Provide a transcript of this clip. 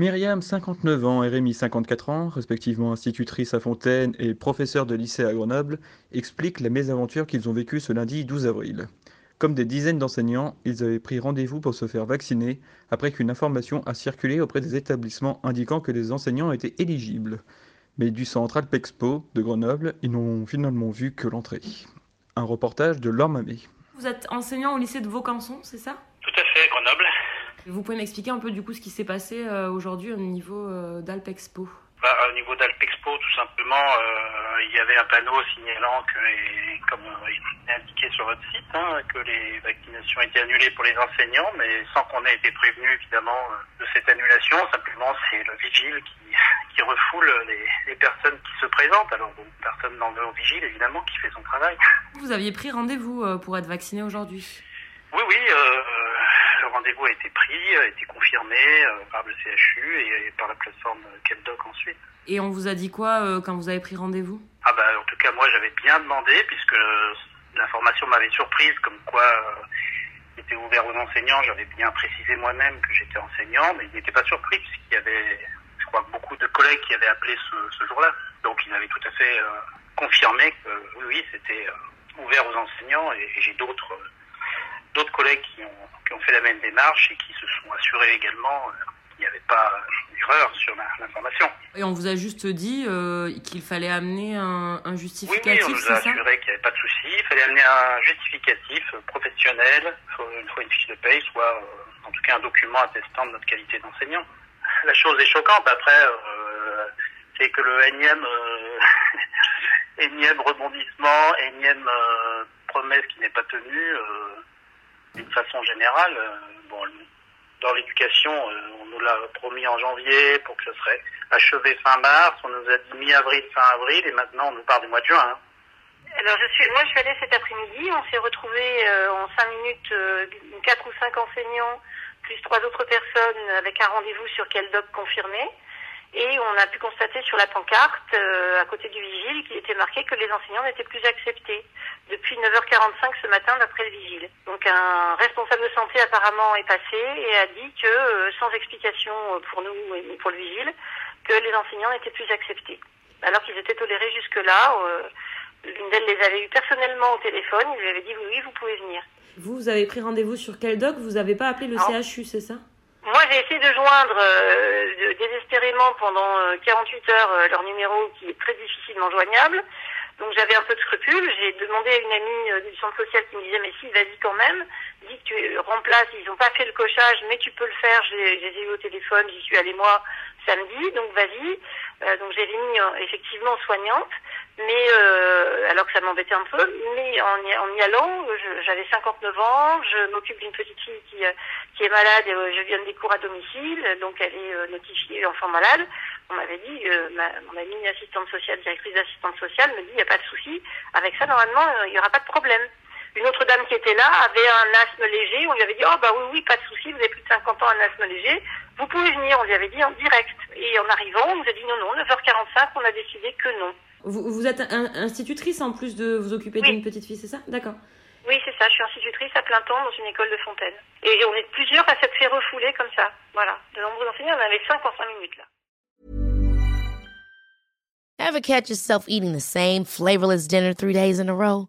Myriam, 59 ans, et Rémi, 54 ans, respectivement institutrice à Fontaine et professeur de lycée à Grenoble, expliquent la mésaventure qu'ils ont vécue ce lundi 12 avril. Comme des dizaines d'enseignants, ils avaient pris rendez-vous pour se faire vacciner après qu'une information a circulé auprès des établissements indiquant que les enseignants étaient éligibles. Mais du centre Alpexpo de Grenoble, ils n'ont finalement vu que l'entrée. Un reportage de Laure. Vous êtes enseignant au lycée de Vaucanson, c'est ça Tout à fait, Grenoble. Vous pouvez m'expliquer un peu du coup ce qui s'est passé euh, aujourd'hui au niveau euh, d'Alpexpo bah, Au niveau d'Alpexpo, tout simplement, euh, il y avait un panneau signalant que, comme il est indiqué sur votre site, hein, que les vaccinations étaient annulées pour les enseignants, mais sans qu'on ait été prévenu évidemment de cette annulation. Simplement, c'est le vigile qui, qui refoule les, les, personnes qui se présentent. Alors, bon, personne n'en veut au vigile, évidemment, qui fait son travail. Vous aviez pris rendez-vous pour être vacciné aujourd'hui? Oui, oui. Rendez-vous a été pris, a été confirmé euh, par le CHU et, par la plateforme Keldoc ensuite. Et on vous a dit quoi euh, quand vous avez pris rendez-vous? Ah bah en tout cas moi j'avais bien demandé puisque l'information m'avait surprise comme quoi euh, était ouvert aux enseignants. J'avais bien précisé moi-même que j'étais enseignant, mais il n'était pas surpris puisqu'il y avait, je crois, beaucoup de collègues qui avaient appelé ce, ce jour-là. Donc ils avaient tout à fait euh, confirmé que oui, oui c'était ouvert aux enseignants et, et j'ai d'autres d'autres collègues qui ont, qui ont fait la même démarche et qui se sont assurés également qu'il n'y avait pas d'erreur sur l'information. Et on vous a juste dit euh, qu'il fallait amener un, un justificatif, Oui, on nous a assuré qu'il n'y avait pas de souci. Il fallait amener un justificatif professionnel, une fois une fiche de paye, soit euh, en tout cas un document attestant de notre qualité d'enseignant. La chose est choquante après, euh, c'est que le énième, énième rebondissement, énième promesse qui n'est pas tenue, d'une façon générale, euh, bon, dans l'éducation, euh, on nous l'a promis en janvier pour que ce serait achevé fin mars, on nous a dit mi-avril, fin avril, et maintenant on nous parle du mois de juin. Hein. Alors je suis, moi je suis allée cet après-midi, on s'est retrouvés euh, en cinq minutes, quatre ou cinq enseignants, plus trois autres personnes avec un rendez-vous sur quel doc confirmé. Et on a pu constater sur la pancarte, euh, à côté du vigile, qu'il était marqué que les enseignants n'étaient plus acceptés depuis 9h45 ce matin d'après le vigile. Donc un responsable de santé apparemment est passé et a dit que, euh, sans explication pour nous et pour le vigile, que les enseignants n'étaient plus acceptés. Alors qu'ils étaient tolérés jusque-là, euh, l'une d'elles les avait eu personnellement au téléphone, il lui avait dit oui, oui, vous pouvez venir. Vous, vous avez pris rendez-vous sur quel doc? Vous n'avez pas appelé le Non. CHU, c'est ça? Moi, j'ai essayé de joindre euh, désespérément pendant euh, 48 heures euh, leur numéro qui est très difficilement joignable. Donc j'avais un peu de scrupules. J'ai demandé à une amie euh, du centre social qui me disait mais si, vas-y quand même. Dis que tu remplaces. Ils n'ont pas fait le cochage, mais tu peux le faire. Je les je les ai eu au téléphone. J'y suis allée moi samedi. Donc vas-y. Euh, donc j'ai mis euh, effectivement soignante. Mais euh, alors que ça m'embêtait un peu, mais en y, en y allant, j'avais 59 ans, je m'occupe d'une petite fille qui, euh, qui est malade et euh, je viens des cours à domicile, donc elle est euh, notifiée enfant malade. On m'avait dit, ma, mon amie assistante sociale, directrice d'assistante sociale, me dit, il n'y a pas de souci, avec ça normalement il n'y aura pas de problème. Une autre dame qui était là avait un asthme léger, on lui avait dit, oh bah oui, oui, pas de souci, vous avez plus de 50 ans, un asthme léger, vous pouvez venir, on lui avait dit en direct. Et en arrivant, on nous a dit non, non, 9h45, on a décidé que non. vous, vous êtes un- institutrice en plus de vous occuper Oui. d'une petite fille, c'est ça? D'accord. Oui, c'est ça, je suis institutrice à plein temps dans une école de Fontaine. Et on est plusieurs à s'être fait refouler comme ça. Voilà. De nombreux enseignants, on en avait 5 en 5 minutes là. Ever catch yourself eating the same flavorless dinner three days in a row?